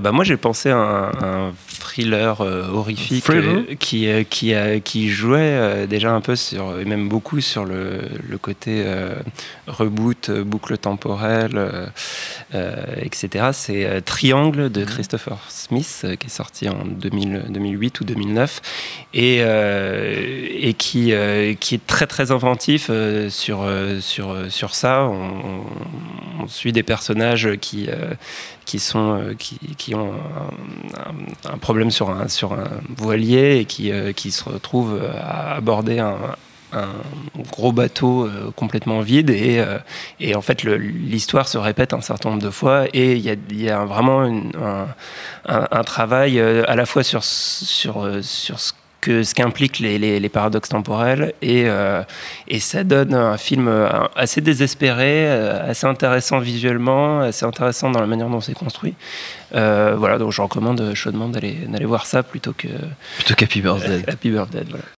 Bah moi j'ai pensé à un, un thriller euh, horrifique Thriller euh, qui, euh, qui, qui jouait déjà un peu sur, et même beaucoup sur le, le côté reboot, boucle temporelle, euh, euh, etc. C'est Triangle de Christopher Smith qui est sorti en 2000 2008 ou 2009 et, euh, et qui, euh, qui est très très inventif euh, sur, sur, sur ça. On, on- on suit des personnages qui, euh, euh, qui, ont un, problème sur un, sur un voilier et qui, euh, se retrouvent à aborder un, gros bateau complètement vide. Et, en fait l'histoire se répète un certain nombre de fois. Et il y a, vraiment un, travail à la fois sur, sur, sur ce que ce qu'impliquent les, les- les paradoxes temporels et, euh, et ça donne un film assez désespéré, euh, assez intéressant visuellement, assez intéressant dans la manière dont c'est construit. Euh, voilà, donc je recommande chaudement d'aller d'aller voir ça plutôt que Plutôt qu'Happy Birthday. Happy Birthday. Voilà.